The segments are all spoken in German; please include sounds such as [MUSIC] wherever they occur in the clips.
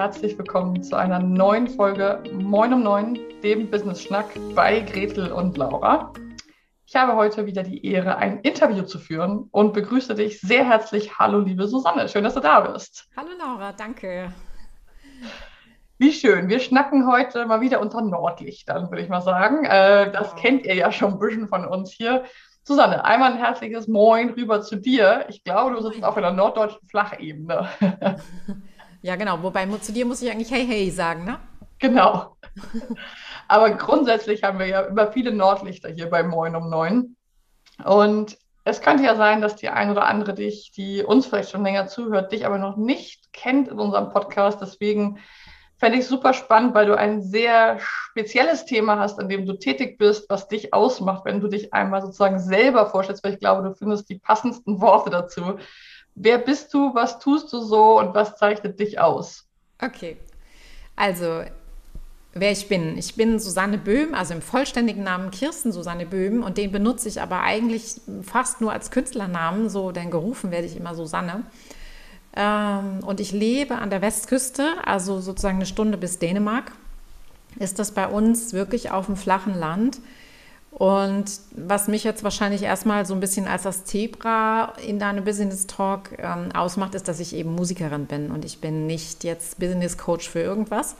herzlich willkommen zu einer neuen Folge Moin um Neun, dem Business Schnack bei Gretel und Laura. Ich habe heute wieder die Ehre, ein Interview zu führen und begrüße dich sehr herzlich. Hallo, liebe Susanne, schön, dass du da bist. Hallo, Laura, danke. Wie schön. Wir schnacken heute mal wieder unter Nordlichtern, würde ich mal sagen. Äh, das wow. kennt ihr ja schon ein bisschen von uns hier. Susanne, einmal ein herzliches Moin rüber zu dir. Ich glaube, du sitzt auf einer norddeutschen Flachebene. [LAUGHS] Ja, genau. Wobei zu dir muss ich eigentlich Hey Hey sagen, ne? Genau. [LAUGHS] Aber grundsätzlich haben wir ja immer viele Nordlichter hier bei Moin um Neun. Und es könnte ja sein, dass die ein oder andere dich, die uns vielleicht schon länger zuhört, dich aber noch nicht kennt in unserem Podcast. Deswegen fände ich super spannend, weil du ein sehr spezielles Thema hast, an dem du tätig bist, was dich ausmacht, wenn du dich einmal sozusagen selber vorstellst, weil ich glaube, du findest die passendsten Worte dazu. Wer bist du, was tust du so und was zeichnet dich aus? Okay, also wer ich bin. Ich bin Susanne Böhm, also im vollständigen Namen Kirsten Susanne Böhm und den benutze ich aber eigentlich fast nur als Künstlernamen, so denn gerufen werde ich immer Susanne. Ähm, und ich lebe an der Westküste, also sozusagen eine Stunde bis Dänemark. Ist das bei uns wirklich auf dem flachen Land? Und was mich jetzt wahrscheinlich erstmal so ein bisschen als das Zebra in deinem Business Talk ähm, ausmacht, ist, dass ich eben Musikerin bin und ich bin nicht jetzt Business Coach für irgendwas,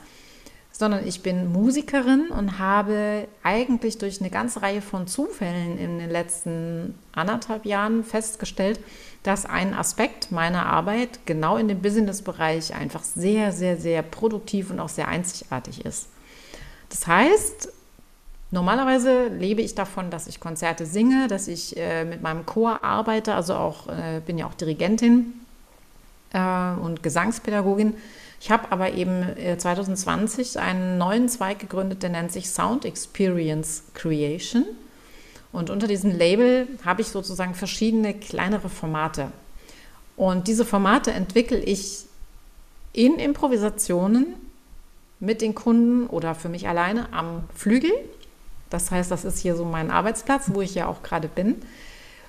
sondern ich bin Musikerin und habe eigentlich durch eine ganze Reihe von Zufällen in den letzten anderthalb Jahren festgestellt, dass ein Aspekt meiner Arbeit genau in dem Business-Bereich einfach sehr, sehr, sehr produktiv und auch sehr einzigartig ist. Das heißt, normalerweise lebe ich davon, dass ich Konzerte singe, dass ich äh, mit meinem Chor arbeite, also auch äh, bin ja auch Dirigentin äh, und Gesangspädagogin. Ich habe aber eben 2020 äh, einen neuen Zweig gegründet, der nennt sich Sound Experience Creation. Und unter diesem Label habe ich sozusagen verschiedene kleinere Formate. Und diese Formate entwickle ich in Improvisationen mit den Kunden oder für mich alleine am Flügel. Das heißt, das ist hier so mein Arbeitsplatz, wo ich ja auch gerade bin.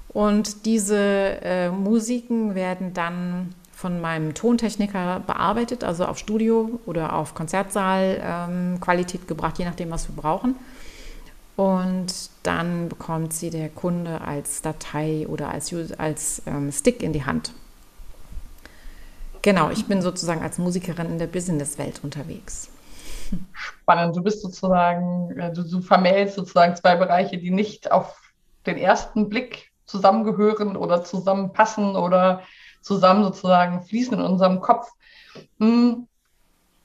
Und diese äh, Musiken werden dann von meinem Tontechniker bearbeitet, also auf Studio oder auf Konzertsaal ähm, gebracht, je nachdem, was wir brauchen. Und dann bekommt sie der Kunde als Datei oder als, als ähm, Stick in die Hand. Genau, ich bin sozusagen als Musikerin in der Businesswelt unterwegs. Spannend. Du bist sozusagen, äh, du, du vermählst sozusagen zwei Bereiche, die nicht auf den ersten Blick zusammengehören oder zusammenpassen oder zusammen sozusagen fließen in unserem Kopf. Hm.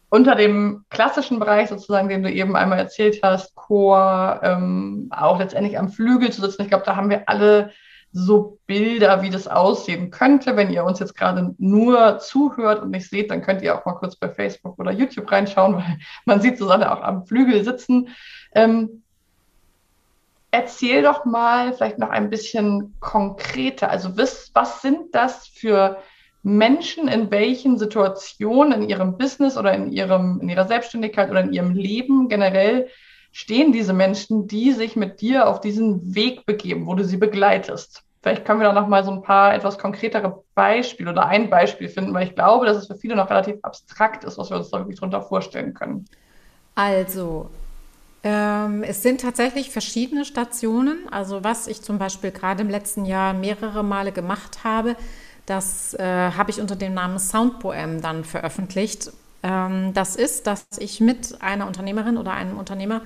Unter dem klassischen Bereich sozusagen, den du eben einmal erzählt hast, Chor, ähm, auch letztendlich am Flügel zu sitzen, ich glaube, da haben wir alle so Bilder, wie das aussehen könnte. Wenn ihr uns jetzt gerade nur zuhört und nicht seht, dann könnt ihr auch mal kurz bei Facebook oder YouTube reinschauen, [LAUGHS] weil man sieht Susanne auch am Flügel sitzen. Ähm, erzähl doch mal vielleicht noch ein bisschen konkreter. Also was, was sind das für Menschen in welchen Situationen in ihrem Business oder in, ihrem, in ihrer Selbstständigkeit oder in ihrem Leben generell stehen diese Menschen, die sich mit dir auf diesen Weg begeben, wo du sie begleitest? Vielleicht können wir da noch mal so ein paar etwas konkretere Beispiele oder ein Beispiel finden, weil ich glaube, dass es für viele noch relativ abstrakt ist, was wir uns da wirklich drunter vorstellen können. Also, ähm, es sind tatsächlich verschiedene Stationen. Also was ich zum Beispiel gerade im letzten Jahr mehrere Male gemacht habe, das äh, habe ich unter dem Namen Soundpoem dann veröffentlicht. Ähm, das ist, dass ich mit einer Unternehmerin oder einem Unternehmer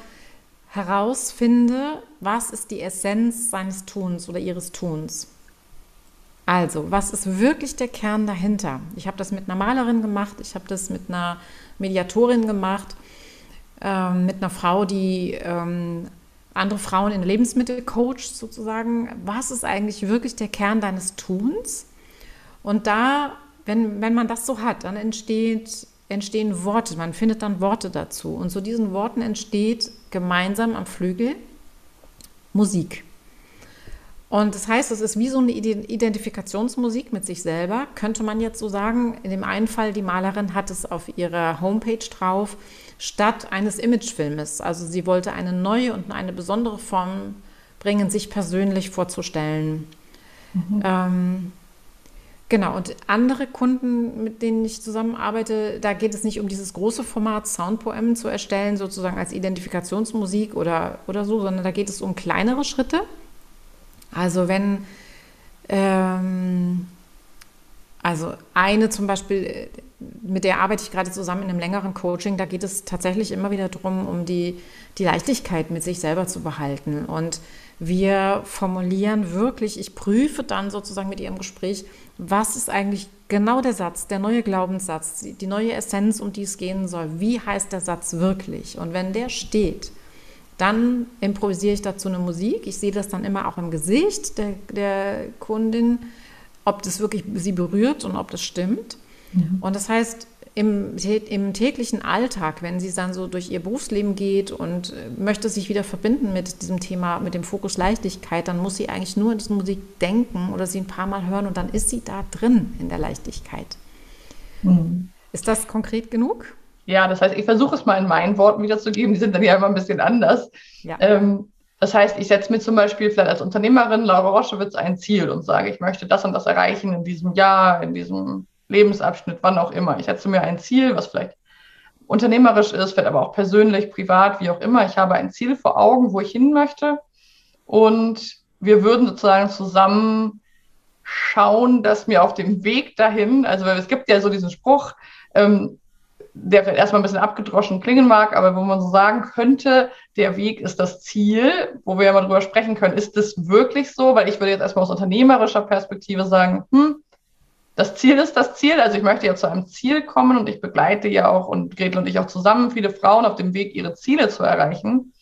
herausfinde, was ist die Essenz seines Tuns oder ihres Tuns. Also, was ist wirklich der Kern dahinter? Ich habe das mit einer Malerin gemacht, ich habe das mit einer Mediatorin gemacht ähm, mit einer Frau, die ähm, andere Frauen in Lebensmittel coacht sozusagen. Was ist eigentlich wirklich der Kern deines Tuns? Und da, wenn, wenn man das so hat, dann entsteht, entstehen Worte, man findet dann Worte dazu. Und zu diesen Worten entsteht gemeinsam am Flügel Musik. Und das heißt, es ist wie so eine Identifikationsmusik mit sich selber, könnte man jetzt so sagen. In dem einen Fall, die Malerin hat es auf ihrer Homepage drauf, statt eines Imagefilmes. Also sie wollte eine neue und eine besondere Form bringen, sich persönlich vorzustellen. Mhm. Ähm, Genau, und andere Kunden, mit denen ich zusammenarbeite, da geht es nicht um dieses große Format Soundpoem zu erstellen, sozusagen als Identifikationsmusik oder, oder so, sondern da geht es um kleinere Schritte. Also wenn, ähm, also eine zum Beispiel, mit der arbeite ich gerade zusammen in einem längeren Coaching, da geht es tatsächlich immer wieder darum, um die, die Leichtigkeit mit sich selber zu behalten. Und wir formulieren wirklich, ich prüfe dann sozusagen mit ihrem Gespräch, was ist eigentlich genau der Satz, der neue Glaubenssatz, die neue Essenz, um die es gehen soll. Wie heißt der Satz wirklich? Und wenn der steht, dann improvisiere ich dazu eine Musik. Ich sehe das dann immer auch im Gesicht der, der Kundin, ob das wirklich sie berührt und ob das stimmt. Mhm. Und das heißt, im, im täglichen Alltag, wenn sie dann so durch ihr Berufsleben geht und äh, möchte sich wieder verbinden mit diesem Thema, mit dem Fokus Leichtigkeit, dann muss sie eigentlich nur an diese Musik denken oder sie ein paar Mal hören und dann ist sie da drin in der Leichtigkeit. Mhm. Ist das konkret genug? Ja, das heißt, ich versuche es mal in meinen Worten wiederzugeben. Die sind dann ja immer ein bisschen anders. Ja. Ähm, das heißt, ich setze mir zum Beispiel vielleicht als Unternehmerin Laura Roschewitz ein Ziel und sage, ich möchte das und das erreichen in diesem Jahr, in diesem Lebensabschnitt, wann auch immer. Ich setze mir ein Ziel, was vielleicht unternehmerisch ist, vielleicht aber auch persönlich, privat, wie auch immer. Ich habe ein Ziel vor Augen, wo ich hin möchte. Und wir würden sozusagen zusammen schauen, dass mir auf dem Weg dahin, also es gibt ja so diesen Spruch, ähm, der vielleicht erstmal ein bisschen abgedroschen klingen mag, aber wo man so sagen könnte, der Weg ist das Ziel, wo wir ja mal drüber sprechen können, ist das wirklich so? Weil ich würde jetzt erstmal aus unternehmerischer Perspektive sagen, hm, das Ziel ist das Ziel. Also ich möchte ja zu einem Ziel kommen und ich begleite ja auch und Gretel und ich auch zusammen viele Frauen auf dem Weg, ihre Ziele zu erreichen.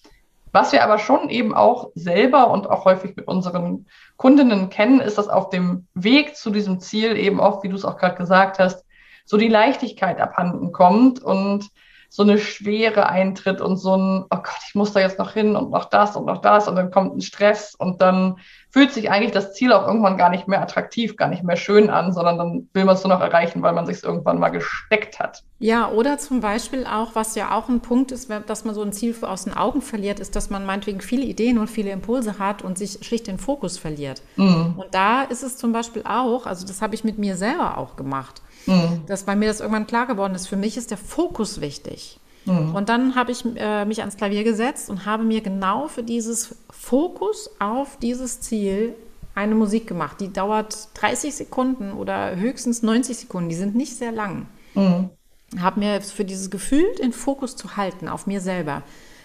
Was wir aber schon eben auch selber und auch häufig mit unseren Kundinnen kennen, ist, dass auf dem Weg zu diesem Ziel eben oft, wie du es auch gerade gesagt hast, so die Leichtigkeit abhanden kommt und so eine Schwere eintritt und so ein, oh Gott, ich muss da jetzt noch hin und noch das und noch das und dann kommt ein Stress und dann fühlt sich eigentlich das Ziel auch irgendwann gar nicht mehr attraktiv, gar nicht mehr schön an, sondern dann will man es nur noch erreichen, weil man sich irgendwann mal gesteckt hat. Ja, oder zum Beispiel auch, was ja auch ein Punkt ist, dass man so ein Ziel aus den Augen verliert, ist, dass man meinetwegen viele Ideen und viele Impulse hat und sich schlicht den Fokus verliert. Mhm. Und da ist es zum Beispiel auch, also das habe ich mit mir selber auch gemacht mhm. dass bei mir das irgendwann klar geworden ist. Für mich ist der Fokus wichtig. Mhm. Und dann habe ich äh, mich ans Klavier gesetzt und habe mir genau für dieses Fokus auf dieses Ziel eine Musik gemacht. Die dauert 30 Sekunden oder höchstens 90 Sekunden. Die sind nicht sehr lang. Mhm. Habe mir für dieses Gefühl, den Fokus zu halten auf mir selber,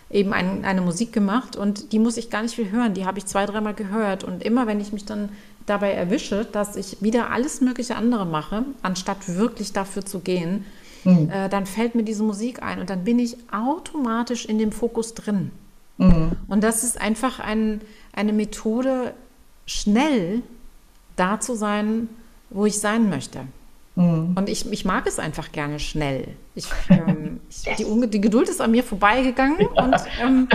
eben ein, eine Musik gemacht und die muss ich gar nicht viel hören. Die habe ich zwei, dreimal gehört. Und immer, wenn ich mich dann dabei erwische, dass ich wieder alles mögliche andere mache, anstatt wirklich dafür zu gehen, mhm. äh, dann fällt mir diese Musik ein und dann bin ich automatisch in dem Fokus drin. Mhm. Und das ist einfach ein, eine Methode, schnell da zu sein, wo ich sein möchte. Mhm. Und ich, ich mag es einfach gerne schnell. Ich, [LAUGHS] ähm, ich, die, die, Geduld ist an mir vorbeigegangen ja. und ähm,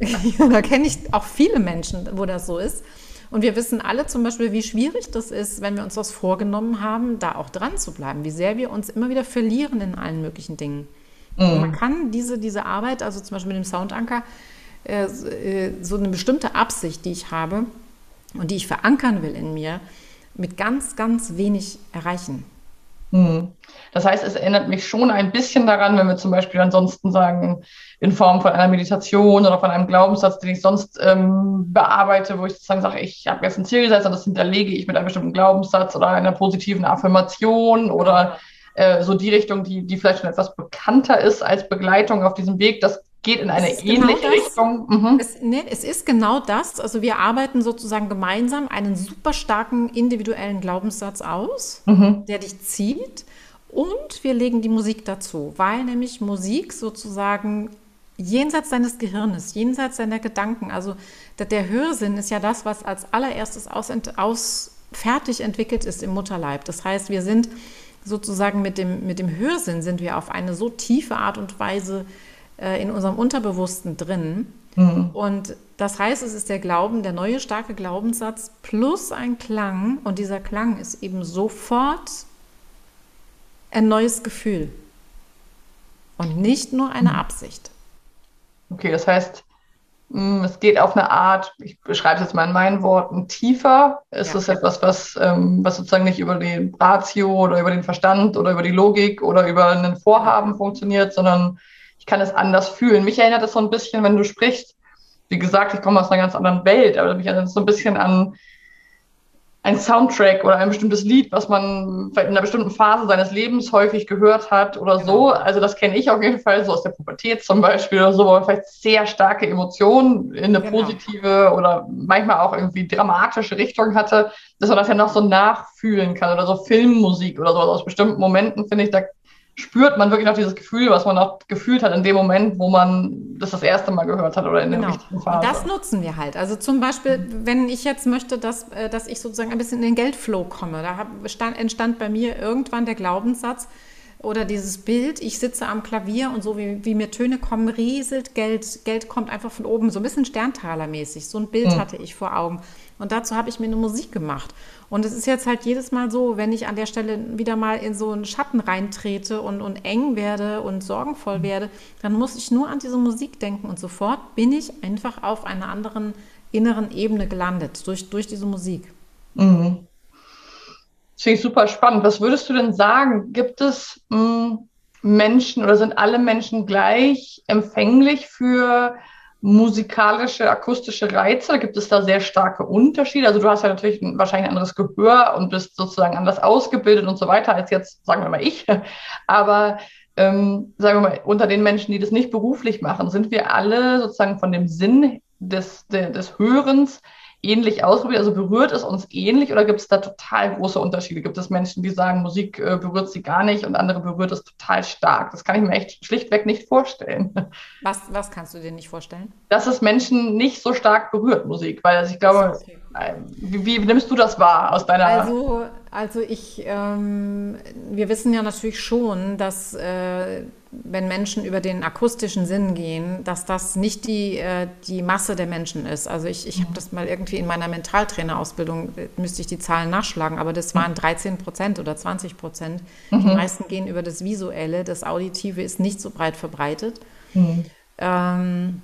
[LAUGHS] da kenne ich auch viele Menschen, wo das so ist. Und wir wissen alle zum Beispiel, wie schwierig das ist, wenn wir uns was vorgenommen haben, da auch dran zu bleiben, wie sehr wir uns immer wieder verlieren in allen möglichen Dingen. Mhm. Man kann diese, diese Arbeit, also zum Beispiel mit dem Soundanker, äh, äh, so eine bestimmte Absicht, die ich habe und die ich verankern will in mir, mit ganz, ganz wenig erreichen. Mhm. Das heißt, es erinnert mich schon ein bisschen daran, wenn wir zum Beispiel ansonsten sagen, in Form von einer Meditation oder von einem Glaubenssatz, den ich sonst ähm, bearbeite, wo ich sozusagen sage, ich habe jetzt ein Ziel gesetzt und das hinterlege ich mit einem bestimmten Glaubenssatz oder einer positiven Affirmation oder äh, so die Richtung, die, die vielleicht schon etwas bekannter ist als Begleitung auf diesem Weg. Das geht in eine ähnliche genau Richtung. Mhm. Es, nee, es ist genau das. Also wir arbeiten sozusagen gemeinsam einen super starken individuellen Glaubenssatz aus, mhm. der dich zieht. Und wir legen die Musik dazu, weil nämlich Musik sozusagen jenseits deines Gehirnes, jenseits deiner Gedanken, also der, der Hörsinn ist ja das, was als allererstes aus, aus, fertig entwickelt ist im Mutterleib. Das heißt, wir sind sozusagen mit dem, mit dem Hörsinn sind wir auf eine so tiefe Art und Weise äh, in unserem Unterbewussten drin. Mhm. Und das heißt, es ist der Glauben, der neue starke Glaubenssatz plus ein Klang. Und dieser Klang ist eben sofort ein neues Gefühl und nicht nur eine Absicht. Okay, das heißt, Mm, es geht auf eine Art, ich beschreibe es jetzt mal in meinen Worten, tiefer. Es ja. ist etwas, was, ähm, was sozusagen nicht über den Ratio oder über den Verstand oder über die Logik oder über ein Vorhaben funktioniert, sondern ich kann es anders fühlen. Mich erinnert es so ein bisschen, wenn du sprichst, wie gesagt, ich komme aus einer ganz anderen Welt, aber mich erinnert es so ein bisschen an ein Soundtrack oder ein bestimmtes Lied, was man vielleicht in einer bestimmten Phase seines Lebens häufig gehört hat oder genau. so. Also das kenne ich auf jeden Fall, so aus der Pubertät zum Beispiel oder so, wo man vielleicht sehr starke Emotionen in eine genau. positive oder manchmal auch irgendwie dramatische Richtung hatte, dass man das ja noch so nachfühlen kann oder so Filmmusik oder so. Also aus bestimmten Momenten finde ich, da spürt man wirklich noch dieses Gefühl, was man auch gefühlt hat in dem Moment, wo man das das erste Mal gehört hat oder in genau. der richtigen Phase. Das nutzen wir halt. Also zum Beispiel, wenn ich jetzt möchte, dass, äh, dass ich sozusagen ein bisschen in den Geldflow komme, da stand, entstand bei mir irgendwann der Glaubenssatz, oder dieses Bild, ich sitze am Klavier und so wie, wie mir Töne kommen, rieselt Geld, Geld kommt einfach von oben, so ein bisschen Sterntalermäßig. So ein Bild mhm. hatte ich vor Augen. Und dazu habe ich mir eine Musik gemacht. Und es ist jetzt halt jedes Mal so, wenn ich an der Stelle wieder mal in so einen Schatten reintrete und, und eng werde und sorgenvoll mhm. werde, dann muss ich nur an diese Musik denken und sofort bin ich einfach auf einer anderen inneren Ebene gelandet durch, durch diese Musik. Mhm. Das finde ich super spannend. Was würdest du denn sagen? Gibt es hm, Menschen oder sind alle Menschen gleich empfänglich für musikalische, akustische Reize? Gibt es da sehr starke Unterschiede? Also du hast ja natürlich wahrscheinlich ein anderes Gehör und bist sozusagen anders ausgebildet und so weiter als jetzt, sagen wir mal, ich. [LAUGHS] Aber ähm, sagen wir mal, unter den Menschen, die das nicht beruflich machen, sind wir alle sozusagen von dem Sinn des, des Hörens ähnlich ausprobiert? Also berührt es uns ähnlich oder gibt es da total große Unterschiede? Gibt es Menschen, die sagen, Musik äh, berührt sie gar nicht und andere berührt es total stark? Das kann ich mir echt schlichtweg nicht vorstellen. Was, was kannst du dir nicht vorstellen? Dass es Menschen nicht so stark berührt, Musik. Weil also ich glaube, okay. Wie, wie, nimmst du das wahr aus deiner... Also, also ich, ähm, wir wissen ja natürlich schon, dass... Äh, wenn Menschen über den akustischen Sinn gehen, dass das nicht die, äh, die Masse der Menschen ist. Also ich, ich habe das mal irgendwie in meiner Mentaltrainerausbildung, äh, müsste ich die Zahlen nachschlagen, aber das waren 13 Prozent oder 20 Prozent. Mhm. Die meisten gehen über das Visuelle, das Auditive ist nicht so breit verbreitet. Mhm. Ähm,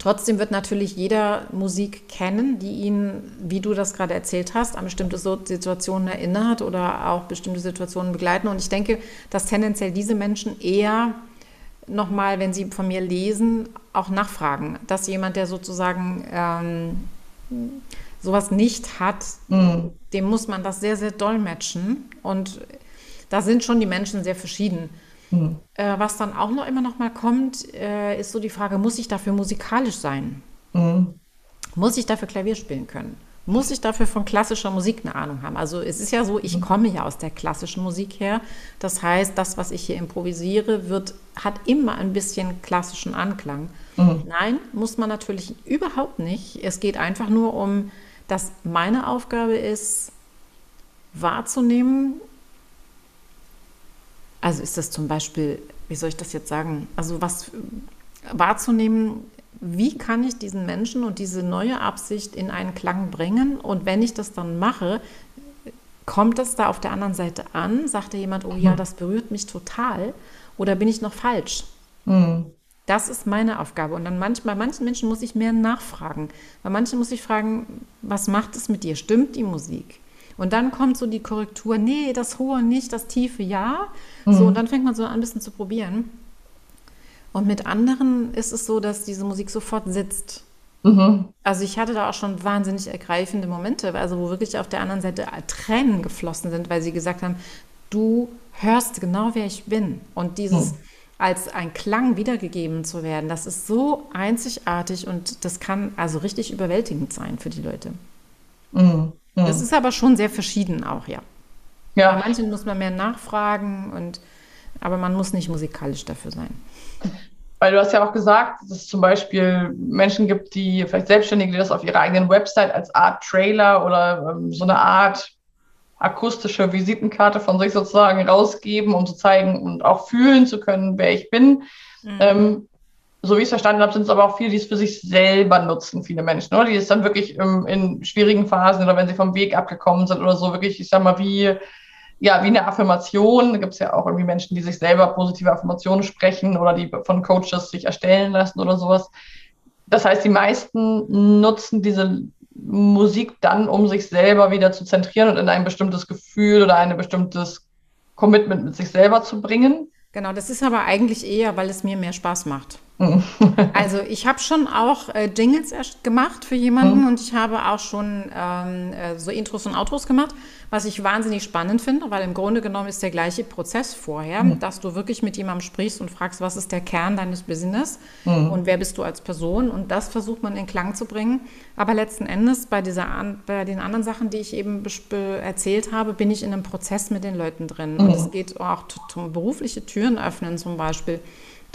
Trotzdem wird natürlich jeder Musik kennen, die ihn, wie du das gerade erzählt hast, an bestimmte Situationen erinnert oder auch bestimmte Situationen begleiten. Und ich denke, dass tendenziell diese Menschen eher nochmal, wenn sie von mir lesen, auch nachfragen. Dass jemand, der sozusagen ähm, sowas nicht hat, mhm. dem muss man das sehr, sehr dolmetschen. Und da sind schon die Menschen sehr verschieden. Mhm. Äh, was dann auch noch immer noch mal kommt, äh, ist so die Frage, muss ich dafür musikalisch sein? Mhm. Muss ich dafür Klavier spielen können? Muss ich dafür von klassischer Musik eine Ahnung haben? Also es ist ja so, ich mhm. komme ja aus der klassischen Musik her. Das heißt, das, was ich hier improvisiere, wird, hat immer ein bisschen klassischen Anklang. Mhm. Nein, muss man natürlich überhaupt nicht. Es geht einfach nur um, dass meine Aufgabe ist, wahrzunehmen, also ist das zum Beispiel, wie soll ich das jetzt sagen, also was wahrzunehmen, wie kann ich diesen Menschen und diese neue Absicht in einen Klang bringen? Und wenn ich das dann mache, kommt das da auf der anderen Seite an? Sagt da jemand, oh ja, mhm. das berührt mich total? Oder bin ich noch falsch? Mhm. Das ist meine Aufgabe. Und dann manchmal, bei manchen Menschen muss ich mehr nachfragen. Bei manchen muss ich fragen, was macht es mit dir? Stimmt die Musik? Und dann kommt so die Korrektur, nee, das Hohe nicht, das Tiefe ja. Mhm. So, und dann fängt man so an, ein bisschen zu probieren. Und mit anderen ist es so, dass diese Musik sofort sitzt. Mhm. Also ich hatte da auch schon wahnsinnig ergreifende Momente, also wo wirklich auf der anderen Seite Tränen geflossen sind, weil sie gesagt haben, du hörst genau, wer ich bin. Und dieses mhm. als ein Klang wiedergegeben zu werden, das ist so einzigartig und das kann also richtig überwältigend sein für die Leute. Mhm. Das ist aber schon sehr verschieden auch, ja. ja. Bei manchen muss man mehr nachfragen, und, aber man muss nicht musikalisch dafür sein. Weil du hast ja auch gesagt, dass es zum Beispiel Menschen gibt, die vielleicht Selbstständige, die das auf ihrer eigenen Website als Art Trailer oder ähm, so eine Art akustische Visitenkarte von sich sozusagen rausgeben, um zu zeigen und auch fühlen zu können, wer ich bin. Mhm. Ähm, so wie ich es verstanden habe, sind es aber auch viele, die es für sich selber nutzen, viele Menschen, oder? die es dann wirklich ähm, in schwierigen Phasen oder wenn sie vom Weg abgekommen sind oder so, wirklich, ich sag mal, wie, ja, wie eine Affirmation. Da gibt es ja auch irgendwie Menschen, die sich selber positive Affirmationen sprechen oder die von Coaches sich erstellen lassen oder sowas. das heißt, die meisten nutzen diese Musik dann, um sich selber wieder zu zentrieren und in ein bestimmtes Gefühl oder ein bestimmtes Commitment mit sich selber zu bringen. Genau, das ist aber eigentlich eher, weil es mir mehr Spaß macht. [LAUGHS] also ich habe schon auch äh, Jingles gemacht für jemanden mhm. und ich habe auch schon ähm, äh, so Intros und Outros gemacht, was ich wahnsinnig spannend finde, weil im Grunde genommen ist der gleiche Prozess vorher, mhm. dass du wirklich mit jemandem sprichst und fragst, was ist der Kern deines Business mhm. und wer bist du als Person und das versucht man in Klang zu bringen. Aber letzten Endes bei, dieser, bei den anderen Sachen, die ich eben erzählt habe, bin ich in einem Prozess mit den Leuten drin und mhm. es geht auch um berufliche Türen öffnen zum Beispiel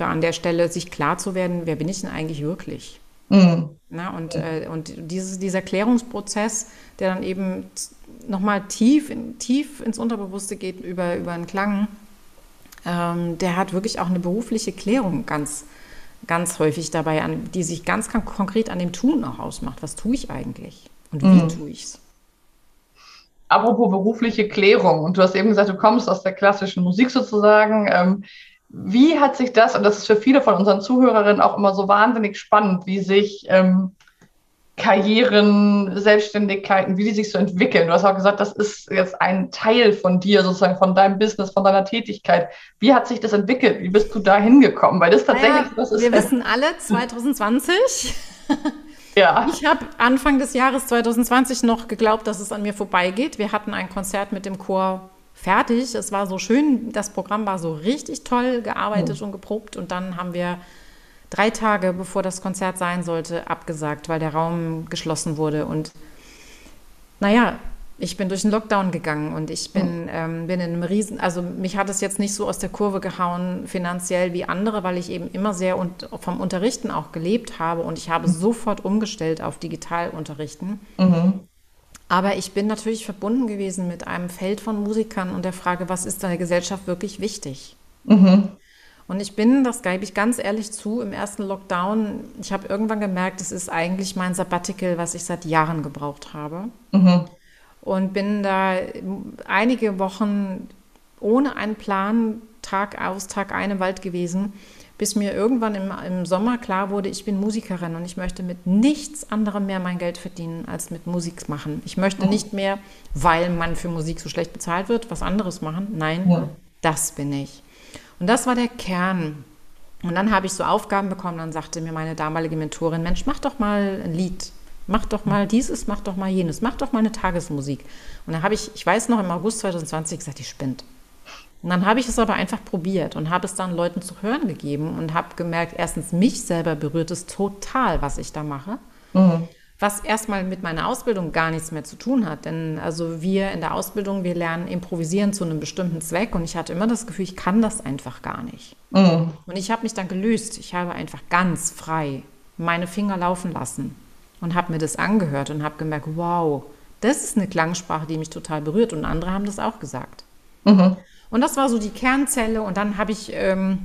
da an der Stelle sich klar zu werden, wer bin ich denn eigentlich wirklich? Mhm. Na, und, äh, und dieses, dieser Klärungsprozess, der dann eben nochmal tief, in, tief ins Unterbewusste geht über, über einen Klang, ähm, der hat wirklich auch eine berufliche Klärung ganz, ganz häufig dabei, an, die sich ganz, ganz konkret an dem Tun auch ausmacht. Was tue ich eigentlich und wie mhm. tue ich es? Apropos berufliche Klärung, und du hast eben gesagt, du kommst aus der klassischen Musik sozusagen. Ähm, wie hat sich das, und das ist für viele von unseren Zuhörerinnen auch immer so wahnsinnig spannend, wie sich ähm, Karrieren, Selbstständigkeiten, wie die sich so entwickeln. Du hast auch gesagt, das ist jetzt ein Teil von dir, sozusagen von deinem Business, von deiner Tätigkeit. Wie hat sich das entwickelt? Wie bist du da hingekommen? Weil das tatsächlich, naja, das ist. Wir wissen alle, 2020. [LAUGHS] ja. Ich habe Anfang des Jahres 2020 noch geglaubt, dass es an mir vorbeigeht. Wir hatten ein Konzert mit dem Chor fertig. Es war so schön, das Programm war so richtig toll gearbeitet mhm. und geprobt. Und dann haben wir drei Tage, bevor das Konzert sein sollte, abgesagt, weil der Raum geschlossen wurde. Und naja, ich bin durch den Lockdown gegangen und ich bin, mhm. ähm, bin in einem Riesen, also mich hat es jetzt nicht so aus der Kurve gehauen finanziell wie andere, weil ich eben immer sehr und vom Unterrichten auch gelebt habe und ich habe mhm. sofort umgestellt auf Digitalunterrichten. Mhm. Aber ich bin natürlich verbunden gewesen mit einem Feld von Musikern und der Frage, was ist der Gesellschaft wirklich wichtig? Mhm. Und ich bin, das gebe ich ganz ehrlich zu, im ersten Lockdown, ich habe irgendwann gemerkt, es ist eigentlich mein Sabbatical, was ich seit Jahren gebraucht habe. Mhm. Und bin da einige Wochen ohne einen Plan, Tag aus, Tag ein im Wald gewesen bis mir irgendwann im, im Sommer klar wurde, ich bin Musikerin und ich möchte mit nichts anderem mehr mein Geld verdienen als mit Musik machen. Ich möchte oh. nicht mehr, weil man für Musik so schlecht bezahlt wird, was anderes machen. Nein, ja. das bin ich. Und das war der Kern. Und dann habe ich so Aufgaben bekommen, dann sagte mir meine damalige Mentorin, Mensch, mach doch mal ein Lied. Mach doch mal dieses, mach doch mal jenes, mach doch mal eine Tagesmusik. Und dann habe ich, ich weiß noch, im August 2020 gesagt, die spinnt. Und dann habe ich es aber einfach probiert und habe es dann Leuten zu hören gegeben und habe gemerkt, erstens, mich selber berührt es total, was ich da mache. Mhm. Was erstmal mit meiner Ausbildung gar nichts mehr zu tun hat. Denn also wir in der Ausbildung, wir lernen improvisieren zu einem bestimmten Zweck und ich hatte immer das Gefühl, ich kann das einfach gar nicht. Mhm. Und ich habe mich dann gelöst. Ich habe einfach ganz frei meine Finger laufen lassen und habe mir das angehört und habe gemerkt, wow, das ist eine Klangsprache, die mich total berührt. Und andere haben das auch gesagt. Mhm. Und das war so die Kernzelle. Und dann habe ich ähm,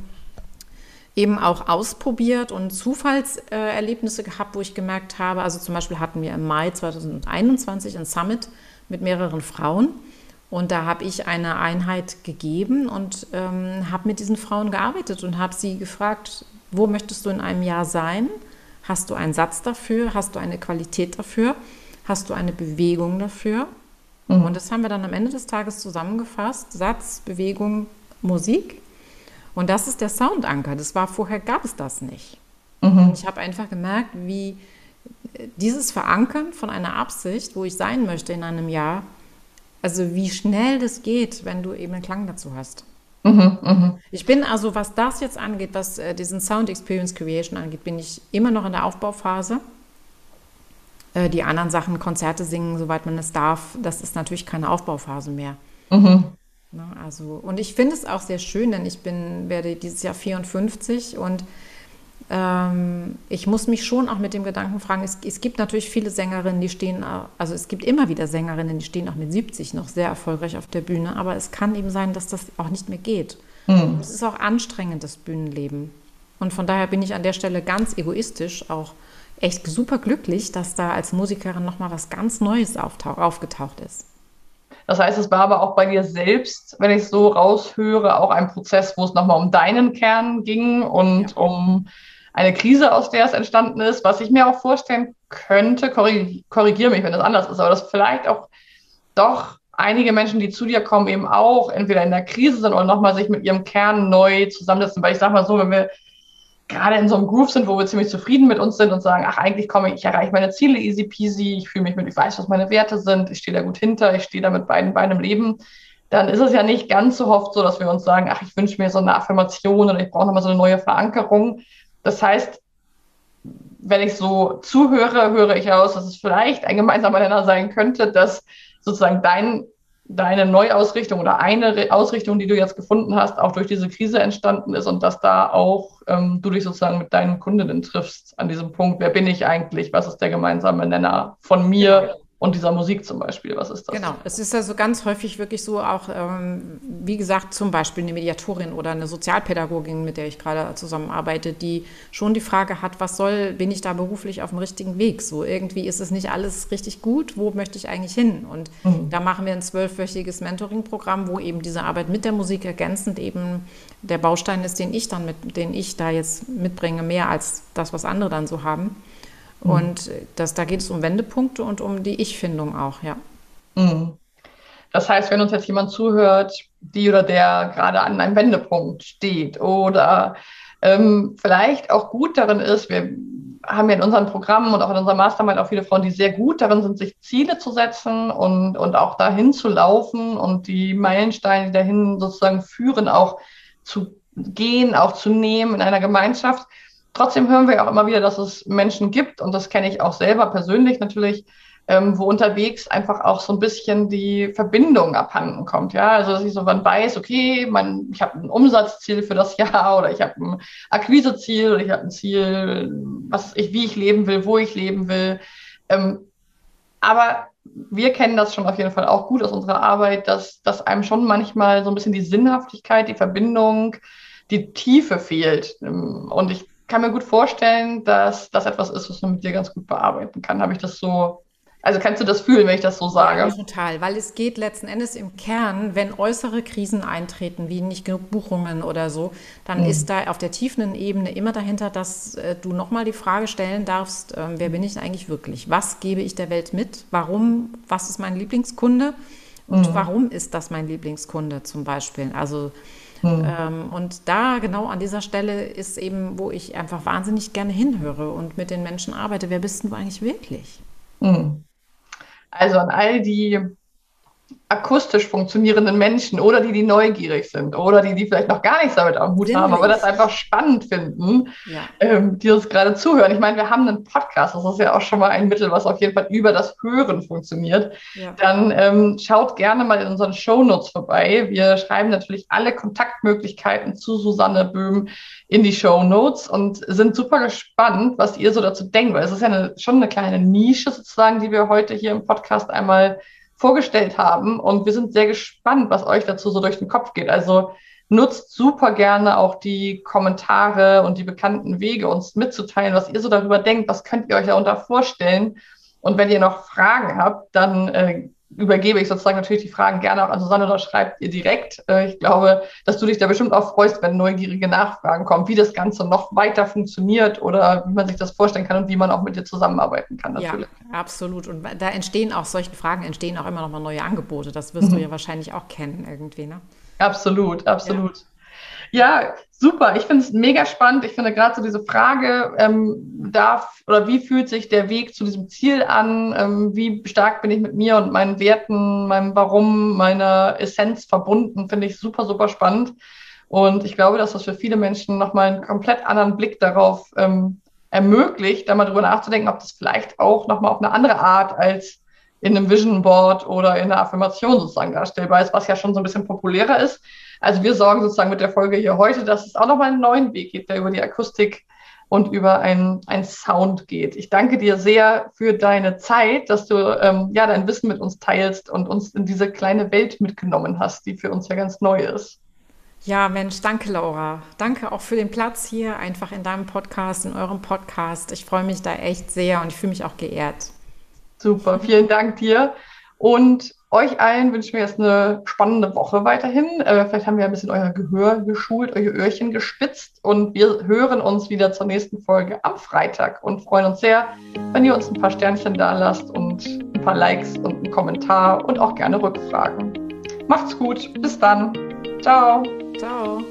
eben auch ausprobiert und Zufallserlebnisse gehabt, wo ich gemerkt habe, also zum Beispiel hatten wir im Mai 2021 ein Summit mit mehreren Frauen. Und da habe ich eine Einheit gegeben und ähm, habe mit diesen Frauen gearbeitet und habe sie gefragt, wo möchtest du in einem Jahr sein? Hast du einen Satz dafür? Hast du eine Qualität dafür? Hast du eine Bewegung dafür? Mhm. Und das haben wir dann am Ende des Tages zusammengefasst. Satz, Bewegung, Musik. Und das ist der Soundanker. Das war vorher, gab es das nicht. Mhm. Ich habe einfach gemerkt, wie dieses Verankern von einer Absicht, wo ich sein möchte in einem Jahr, also wie schnell das geht, wenn du eben einen Klang dazu hast. Mhm, mh. Ich bin also, was das jetzt angeht, was äh, diesen Sound Experience Creation angeht, bin ich immer noch in der Aufbauphase. Äh, die anderen Sachen, Konzerte singen, soweit man es darf, das ist natürlich keine Aufbauphase mehr. Mhm. Ne, also, und ich finde es auch sehr schön, denn ich bin, werde dieses Jahr 54 und ähm, ich muss mich schon auch mit dem Gedanken fragen, es, es, gibt natürlich viele Sängerinnen, die stehen, also es gibt immer wieder Sängerinnen, die stehen auch mit 70 noch sehr erfolgreich auf der Bühne, aber es kann eben sein, dass das auch nicht mehr geht. Mhm. Es ist auch anstrengend, das Bühnenleben. Und von daher bin ich an der Stelle ganz egoistisch auch echt super glücklich, dass da als Musikerin nochmal was ganz Neues aufgetaucht ist. Das heißt, es war aber auch bei dir selbst, wenn ich es so raushöre, auch ein Prozess, wo es nochmal um deinen Kern ging und ja. um eine Krise, aus der es entstanden ist, was ich mir auch vorstellen könnte, korrigiere mich, wenn das anders ist, aber dass vielleicht auch doch einige Menschen, die zu dir kommen, eben auch entweder in der Krise sind oder nochmal sich mit ihrem Kern neu zusammensetzen. Weil ich sage mal so, wenn wir gerade in so einem Groove sind, wo wir ziemlich zufrieden mit uns sind und sagen, ach, eigentlich komme ich, ich erreiche meine Ziele easy peasy, ich fühle mich mit, ich weiß, was meine Werte sind, ich stehe da gut hinter, ich stehe da mit beiden Beinen im Leben, dann ist es ja nicht ganz so oft so, dass wir uns sagen, ach, ich wünsche mir so eine Affirmation oder ich brauche nochmal so eine neue Verankerung. Das heißt, wenn ich so zuhöre, höre ich aus, dass es vielleicht ein gemeinsamer Nenner sein könnte, dass sozusagen dein, deine Neuausrichtung oder eine Ausrichtung, die du jetzt gefunden hast, auch durch diese Krise entstanden ist und dass da auch ähm, du dich sozusagen mit deinen Kundinnen triffst an diesem Punkt. Wer bin ich eigentlich? Was ist der gemeinsame Nenner von mir und dieser Musik zum Beispiel, was ist das? Genau, es ist also ganz häufig wirklich so auch, ähm, wie gesagt, zum Beispiel eine Mediatorin oder eine Sozialpädagogin, mit der ich gerade zusammenarbeite, die schon die Frage hat, was soll, bin ich da beruflich auf dem richtigen Weg? So irgendwie ist es nicht alles richtig gut, wo möchte ich eigentlich hin? Und mhm. da machen wir ein zwölfwöchiges Mentoring-Programm, wo eben diese Arbeit mit der Musik ergänzend eben der Baustein ist, den ich dann mit, den ich da jetzt mitbringe, mehr als das, was andere dann so haben. Mhm. Und das, da geht es um Wendepunkte und um die Ich-Findung auch, ja. Mhm. Das heißt, wenn uns jetzt jemand zuhört, die oder der gerade an einem Wendepunkt steht oder ähm, vielleicht auch gut darin ist, wir haben ja in unseren Programmen und auch in unserer Mastermind auch viele Frauen, die sehr gut darin sind, sich Ziele zu setzen und, und auch dahin zu laufen und die Meilensteine, die dahin sozusagen führen, auch zu gehen, auch zu nehmen in einer Gemeinschaft. Trotzdem hören wir auch immer wieder, dass es Menschen gibt, und das kenne ich auch selber persönlich natürlich, ähm, wo unterwegs einfach auch so ein bisschen die Verbindung abhanden kommt. Ja, also dass ich so man weiß, okay, man, ich habe ein Umsatzziel für das [LAUGHS] Jahr oder ich habe ein Akquiseziel oder ich habe ein Ziel, was ich, wie ich leben will, wo ich leben will. Ähm, aber wir kennen das schon auf jeden Fall auch gut aus unserer Arbeit, dass, dass einem schon manchmal so ein bisschen die Sinnhaftigkeit, die Verbindung, die Tiefe fehlt. Und ich kann mir gut vorstellen, dass das etwas ist, was man mit dir ganz gut bearbeiten kann. Habe ich das so also kannst du das fühlen, wenn ich das so sage? Ja, total, weil es geht letzten Endes im Kern, wenn äußere Krisen eintreten, wie nicht genug Buchungen oder so, dann mhm. ist da auf der tiefen Ebene immer dahinter, dass äh, du nochmal die Frage stellen darfst, äh, wer bin ich eigentlich wirklich? Was gebe ich der Welt mit? Warum? Was ist mein Lieblingskunde? Und mhm. warum ist das mein Lieblingskunde zum Beispiel? Also Mhm. Ähm, und da genau an dieser Stelle ist eben, wo ich einfach wahnsinnig gerne hinhöre und mit den Menschen arbeite. Wer bist du eigentlich wirklich? Mhm. Also an all die akustisch funktionierenden Menschen oder die, die neugierig sind oder die, die vielleicht noch gar nichts damit am Hut haben, aber das einfach spannend finden, ja. ähm, die uns gerade zuhören. Ich meine, wir haben einen Podcast, das ist ja auch schon mal ein Mittel, was auf jeden Fall über das Hören funktioniert. Ja. Dann ähm, schaut gerne mal in unseren Shownotes vorbei. Wir schreiben natürlich alle Kontaktmöglichkeiten zu Susanne Böhm in die Shownotes und sind super gespannt, was ihr so dazu denkt, weil es ist ja eine, schon eine kleine Nische sozusagen, die wir heute hier im Podcast einmal vorgestellt haben. Und wir sind sehr gespannt, was euch dazu so durch den Kopf geht. Also nutzt super gerne auch die Kommentare und die bekannten Wege, uns mitzuteilen, was ihr so darüber denkt, was könnt ihr euch darunter vorstellen. Und wenn ihr noch Fragen habt, dann äh, übergebe ich sozusagen natürlich die Fragen gerne auch an Susanne oder schreibt ihr direkt. Äh, ich glaube, dass du dich da bestimmt auch freust, wenn neugierige Nachfragen kommen, wie das Ganze noch weiter funktioniert oder wie man sich das vorstellen kann und wie man auch mit dir zusammenarbeiten kann. Natürlich. Ja, absolut. Und da entstehen auch solchen Fragen, entstehen auch immer noch mal neue Angebote. Das wirst mhm. du ja wahrscheinlich auch kennen irgendwie, ne? Absolut, absolut. Ja. Ja, super. Ich finde es mega spannend. Ich finde gerade so diese Frage, ähm, darf oder wie fühlt sich der Weg zu diesem Ziel an? Ähm, wie stark bin ich mit mir und meinen Werten, meinem Warum, meiner Essenz verbunden? Finde ich super, super spannend. Und ich glaube, dass das für viele Menschen nochmal einen komplett anderen Blick darauf ähm, ermöglicht, da mal drüber nachzudenken, ob das vielleicht auch nochmal auf eine andere Art als in einem Vision Board oder in einer Affirmation sozusagen darstellbar ist, was ja schon so ein bisschen populärer ist. Also wir sorgen sozusagen mit der Folge hier heute, dass es auch nochmal einen neuen Weg gibt, der über die Akustik und über ein, ein Sound geht. Ich danke dir sehr für deine Zeit, dass du ähm, ja dein Wissen mit uns teilst und uns in diese kleine Welt mitgenommen hast, die für uns ja ganz neu ist. Ja, Mensch, danke, Laura. Danke auch für den Platz hier, einfach in deinem Podcast, in eurem Podcast. Ich freue mich da echt sehr und ich fühle mich auch geehrt. Super, vielen Dank dir. Und euch allen wünschen wir jetzt eine spannende Woche weiterhin. Äh, vielleicht haben wir ein bisschen euer Gehör geschult, eure Öhrchen gespitzt und wir hören uns wieder zur nächsten Folge am Freitag und freuen uns sehr, wenn ihr uns ein paar Sternchen da lasst und ein paar Likes und einen Kommentar und auch gerne Rückfragen. Macht's gut, bis dann. Ciao. Ciao.